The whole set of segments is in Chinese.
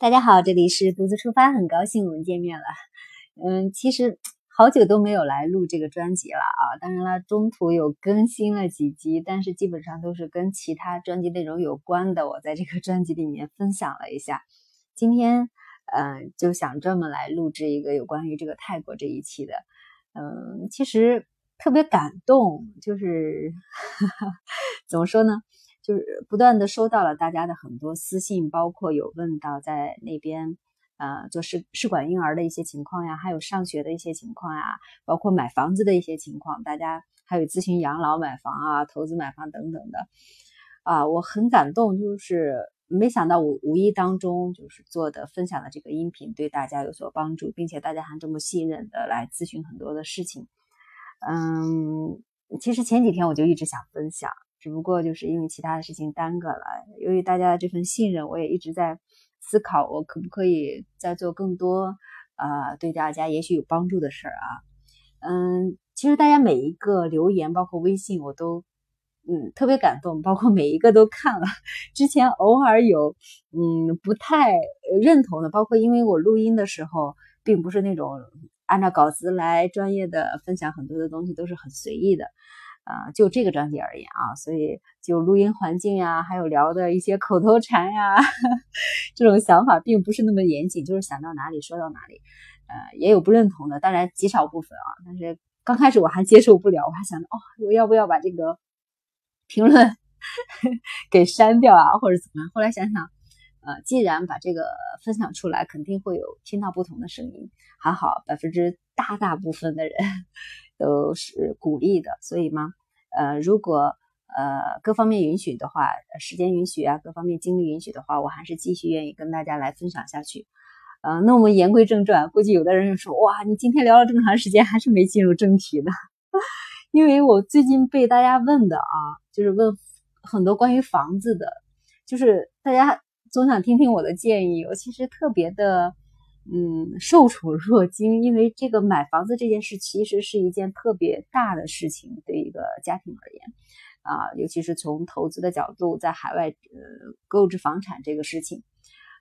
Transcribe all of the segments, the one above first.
大家好，这里是独自出发，很高兴我们见面了。嗯，其实好久都没有来录这个专辑了啊。当然了，中途有更新了几集，但是基本上都是跟其他专辑内容有关的。我在这个专辑里面分享了一下。今天，嗯，就想专门来录制一个有关于这个泰国这一期的。嗯，其实特别感动，就是 怎么说呢？就是不断的收到了大家的很多私信，包括有问到在那边，呃，做试试管婴儿的一些情况呀，还有上学的一些情况呀，包括买房子的一些情况，大家还有咨询养老买房啊、投资买房等等的，啊，我很感动，就是没想到我无意当中就是做的分享的这个音频对大家有所帮助，并且大家还这么信任的来咨询很多的事情，嗯，其实前几天我就一直想分享。只不过就是因为其他的事情耽搁了。由于大家的这份信任，我也一直在思考，我可不可以再做更多啊，对大家也许有帮助的事儿啊。嗯，其实大家每一个留言，包括微信，我都嗯特别感动，包括每一个都看了。之前偶尔有嗯不太认同的，包括因为我录音的时候，并不是那种按照稿子来专业的分享，很多的东西都是很随意的。啊，就这个专辑而言啊，所以就录音环境呀，还有聊的一些口头禅呀，这种想法并不是那么严谨，就是想到哪里说到哪里。呃，也有不认同的，当然极少部分啊。但是刚开始我还接受不了，我还想着哦，我要不要把这个评论 给删掉啊，或者怎么样？后来想想，呃，既然把这个分享出来，肯定会有听到不同的声音。还好，百分之大大部分的人 都是鼓励的，所以嘛。呃，如果呃各方面允许的话，时间允许啊，各方面精力允许的话，我还是继续愿意跟大家来分享下去。呃，那我们言归正传，估计有的人说，哇，你今天聊了这么长时间，还是没进入正题呢？因为我最近被大家问的啊，就是问很多关于房子的，就是大家总想听听我的建议。我其实特别的。嗯，受宠若惊，因为这个买房子这件事其实是一件特别大的事情，对一个家庭而言，啊，尤其是从投资的角度，在海外呃购置房产这个事情，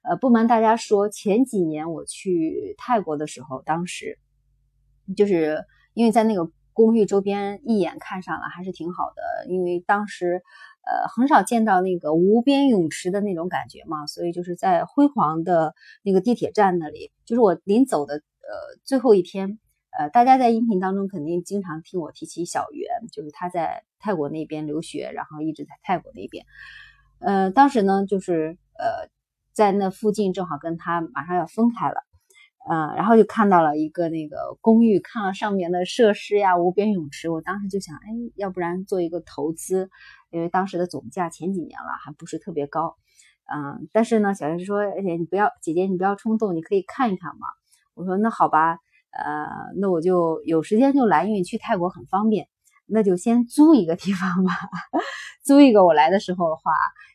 呃，不瞒大家说，前几年我去泰国的时候，当时就是因为在那个公寓周边一眼看上了，还是挺好的，因为当时。呃，很少见到那个无边泳池的那种感觉嘛，所以就是在辉煌的那个地铁站那里，就是我临走的呃最后一天，呃，大家在音频当中肯定经常听我提起小袁，就是他在泰国那边留学，然后一直在泰国那边，呃，当时呢就是呃在那附近正好跟他马上要分开了。嗯，然后就看到了一个那个公寓，看了上面的设施呀，无边泳池，我当时就想，哎，要不然做一个投资，因为当时的总价前几年了还不是特别高，嗯，但是呢，小袁说，而且你不要，姐姐你不要冲动，你可以看一看嘛。我说那好吧，呃，那我就有时间就来，因为去泰国很方便，那就先租一个地方吧，租一个我来的时候的话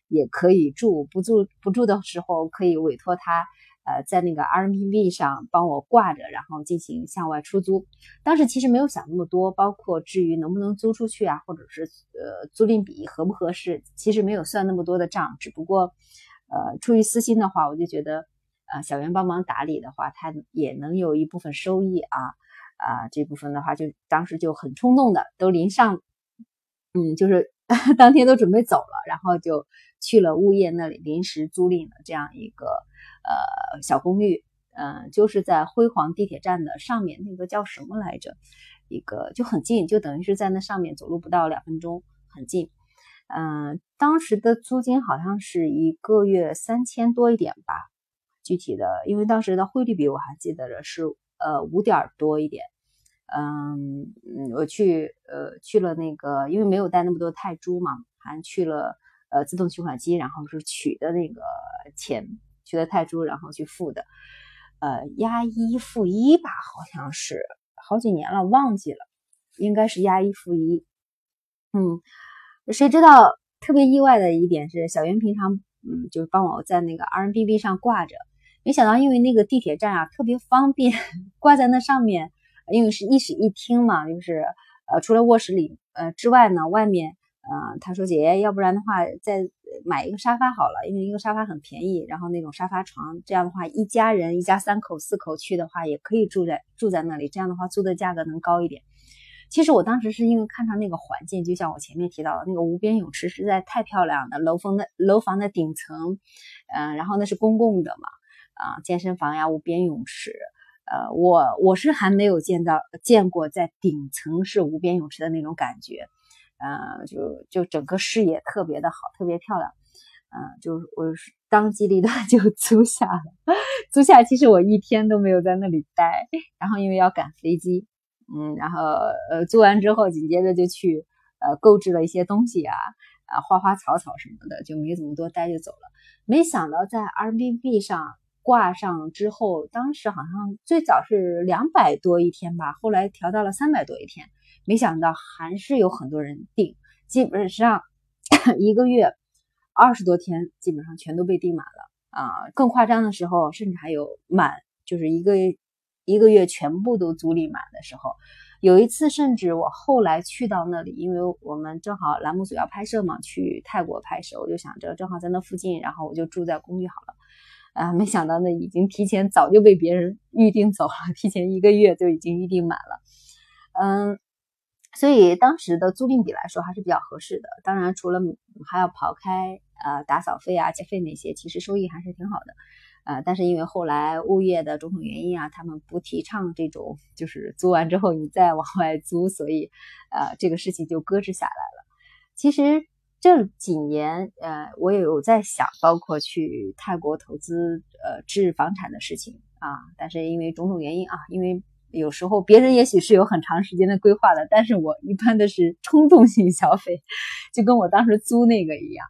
也可以住，不住不住的时候可以委托他。呃，在那个 RMB 上帮我挂着，然后进行向外出租。当时其实没有想那么多，包括至于能不能租出去啊，或者是呃租赁比合不合适，其实没有算那么多的账。只不过，呃，出于私心的话，我就觉得，呃，小袁帮忙打理的话，他也能有一部分收益啊啊，这部分的话就当时就很冲动的都临上，嗯，就是 当天都准备走了，然后就去了物业那里临时租赁了这样一个。呃，小公寓，嗯，就是在辉煌地铁站的上面，那个叫什么来着？一个就很近，就等于是在那上面走路不到两分钟，很近。嗯，当时的租金好像是一个月三千多一点吧，具体的，因为当时的汇率比我还记得的是呃五点多一点。嗯，我去呃去了那个，因为没有带那么多泰铢嘛，还去了呃自动取款机，然后是取的那个钱。取的泰铢，然后去付的，呃，押一付一吧，好像是好几年了，忘记了，应该是押一付一。嗯，谁知道特别意外的一点是，小云平常嗯，就是帮我在那个 RMB 上挂着，没想到因为那个地铁站啊特别方便，挂在那上面，因为是一室一厅嘛，就是呃，除了卧室里呃之外呢，外面。嗯，他说姐姐，要不然的话，再买一个沙发好了，因为一个沙发很便宜，然后那种沙发床，这样的话一家人一家三口四口去的话，也可以住在住在那里，这样的话租的价格能高一点。其实我当时是因为看上那个环境，就像我前面提到的那个无边泳池实在太漂亮了，楼房的楼房的顶层，嗯，然后那是公共的嘛，啊，健身房呀，无边泳池，呃，我我是还没有见到见过在顶层是无边泳池的那种感觉，呃，就就整个视野特别的好，特别漂亮，嗯，就我当机立断 就租下了，租下其实我一天都没有在那里待，然后因为要赶飞机。嗯，然后呃，租完之后，紧接着就去呃购置了一些东西啊，啊花花草草什么的，就没怎么多待就走了。没想到在 r b b 上挂上之后，当时好像最早是两百多一天吧，后来调到了三百多一天。没想到还是有很多人订，基本上 一个月二十多天，基本上全都被订满了啊。更夸张的时候，甚至还有满，就是一个。一个月全部都租赁满的时候，有一次甚至我后来去到那里，因为我们正好栏目组要拍摄嘛，去泰国拍摄，我就想着正好在那附近，然后我就住在公寓好了。啊，没想到那已经提前早就被别人预定走了，提前一个月就已经预定满了。嗯，所以当时的租赁比来说还是比较合适的。当然，除了还要刨开呃打扫费啊、介费那些，其实收益还是挺好的。呃，但是因为后来物业的种种原因啊，他们不提倡这种，就是租完之后你再往外租，所以，呃，这个事情就搁置下来了。其实这几年，呃，我也有在想，包括去泰国投资，呃，置房产的事情啊。但是因为种种原因啊，因为有时候别人也许是有很长时间的规划的，但是我一般的是 冲动性消费，就跟我当时租那个一样，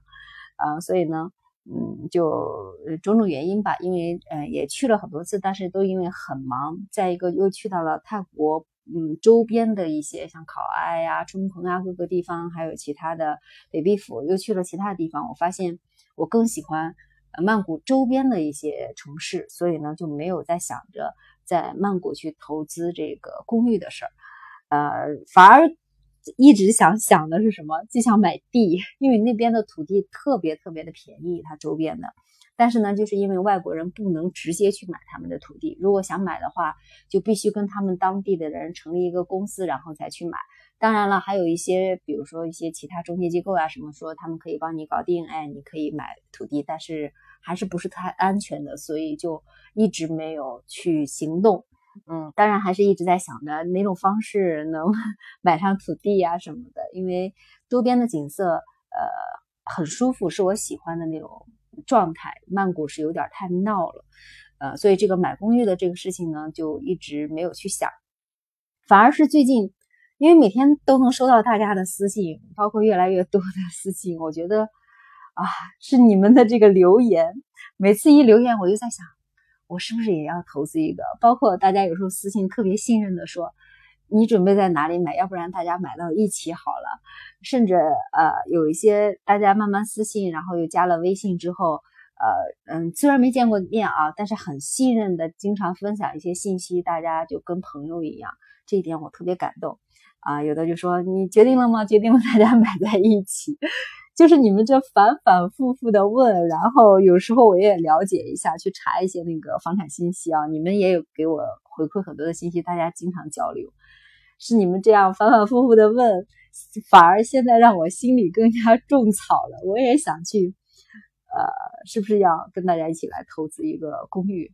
啊，所以呢。嗯，就种种原因吧，因为呃也去了很多次，但是都因为很忙。再一个又去到了泰国，嗯，周边的一些像考爱呀、冲绳啊各个地方，还有其他的北壁府，又去了其他的地方。我发现我更喜欢曼谷周边的一些城市，所以呢就没有再想着在曼谷去投资这个公寓的事儿，呃，反而。一直想想的是什么？就想买地，因为那边的土地特别特别的便宜，它周边的。但是呢，就是因为外国人不能直接去买他们的土地，如果想买的话，就必须跟他们当地的人成立一个公司，然后才去买。当然了，还有一些，比如说一些其他中介机构啊，什么说他们可以帮你搞定，哎，你可以买土地，但是还是不是太安全的，所以就一直没有去行动。嗯，当然还是一直在想着哪种方式能 买上土地呀什么的，因为周边的景色呃很舒服，是我喜欢的那种状态。曼谷是有点太闹了，呃，所以这个买公寓的这个事情呢，就一直没有去想。反而是最近，因为每天都能收到大家的私信，包括越来越多的私信，我觉得啊，是你们的这个留言，每次一留言我就在想。我是不是也要投资一个？包括大家有时候私信特别信任的说，你准备在哪里买？要不然大家买到一起好了。甚至呃有一些大家慢慢私信，然后又加了微信之后，呃嗯，虽然没见过面啊，但是很信任的，经常分享一些信息，大家就跟朋友一样。这一点我特别感动啊。有的就说你决定了吗？决定了，大家 买在一起。就是你们这反反复复的问，然后有时候我也了解一下，去查一些那个房产信息啊。你们也有给我回馈很多的信息，大家经常交流。是你们这样反反复复的问，反而现在让我心里更加种草了。我也想去，呃，是不是要跟大家一起来投资一个公寓？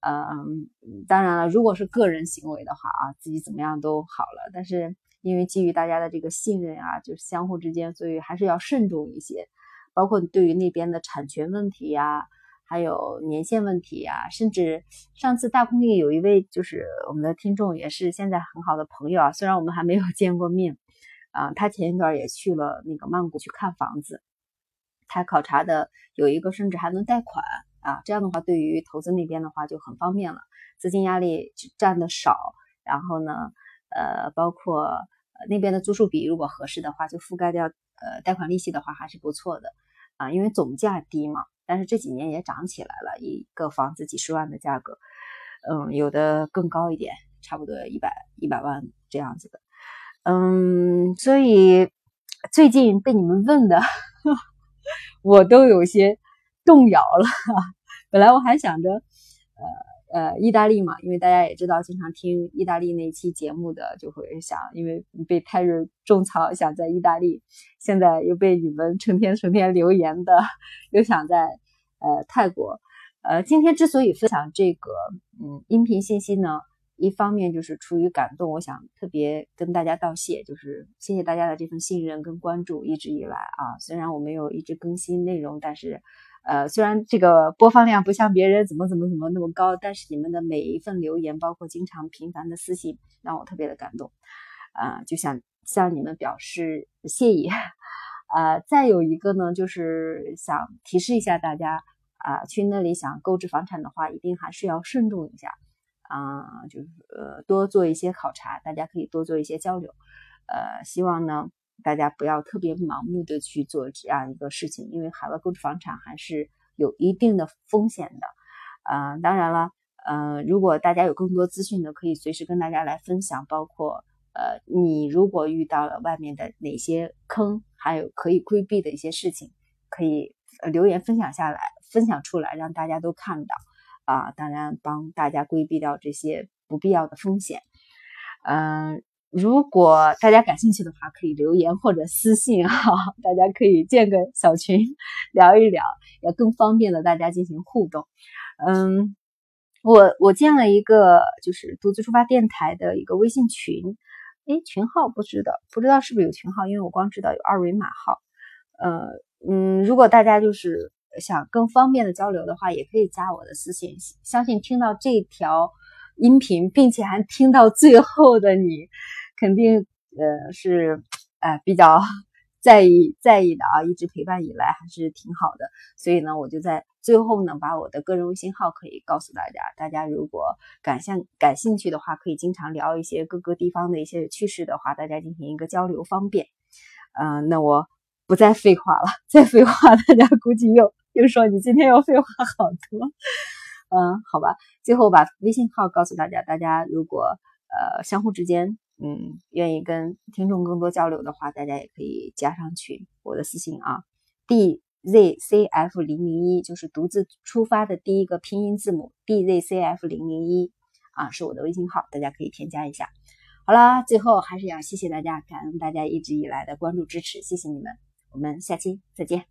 嗯，当然了，如果是个人行为的话啊，自己怎么样都好了。但是。因为基于大家的这个信任啊，就是相互之间，所以还是要慎重一些。包括对于那边的产权问题呀，还有年限问题呀，甚至上次大空地有一位就是我们的听众，也是现在很好的朋友啊，虽然我们还没有见过面啊，他前一段也去了那个曼谷去看房子，他考察的有一个甚至还能贷款啊，这样的话对于投资那边的话就很方便了，资金压力占的少，然后呢。呃，包括那边的租售比，如果合适的话，就覆盖掉呃贷款利息的话，还是不错的啊。因为总价低嘛，但是这几年也涨起来了，一个房子几十万的价格，嗯，有的更高一点，差不多一百一百万这样子的，嗯，所以最近被你们问的 我都有些动摇了。本来我还想着，呃呃，意大利嘛，因为大家也知道，经常听意大利那期节目的就会想，因为被泰瑞种草，想在意大利，现在又被你们成天成天留言的，又想在呃泰国。呃，今天之所以分享这个嗯音频信息呢，一方面就是出于感动，我想特别跟大家道谢，就是谢谢大家的这份信任跟关注，一直以来啊，虽然我没有一直更新内容，但是。呃，虽然这个播放量不像别人怎么怎么怎么那么高，但是你们的每一份留言，包括经常频繁的私信，让我特别的感动，啊，就想向你们表示谢意。呃，再有一个呢，就是想提示一下大家，啊，去那里想购置房产的话，一定还是要慎重一下，啊，就是呃多做一些考察，大家可以多做一些交流，呃，希望呢。大家不要特别盲目的去做这样一个事情，因为海外购置房产还是有一定的风险的。啊，当然了，呃，如果大家有更多资讯的，可以随时跟大家来分享。包括呃，你如果遇到了外面的哪些坑，还有可以规避的一些事情，可以留言分享下来，分享出来，让大家都看到。啊，当然帮大家规避掉这些不必要的风险。嗯。如果大家感兴趣的话，可以留言或者私信哈，大家可以建个小群聊一聊，也更方便的大家进行互动。嗯，我我建了一个就是独自出发电台的一个微信群，诶，群号不知道不知道是不是有群号，因为我光知道有二维码号。呃嗯，如果大家就是想更方便的交流的话，也可以加我的私信。相信听到这条音频并且还听到最后的你。肯定呃是哎比较 在意在意的啊，一直陪伴以来还是挺好的，所以呢，我就在最后呢把我的个人微信号可以告诉大家，大家如果感兴感兴趣的话，可以经常聊一些各个地方的一些趣事的话，大家进行一个交流方便。嗯，那我不再废话了，再废话大家估计又又说你今天又废话好多。嗯，好吧，最后把微信号告诉大家，大家如果呃相互之间。嗯，愿意跟听众更多交流的话，大家也可以加上群，我的私信啊，d z c f 零零一就是独自出发的第一个拼音字母 d z c f 零零一啊，是我的微信号，大家可以添加一下。好了，最后还是要谢谢大家，感恩大家一直以来的关注支持，谢谢你们，我们下期再见。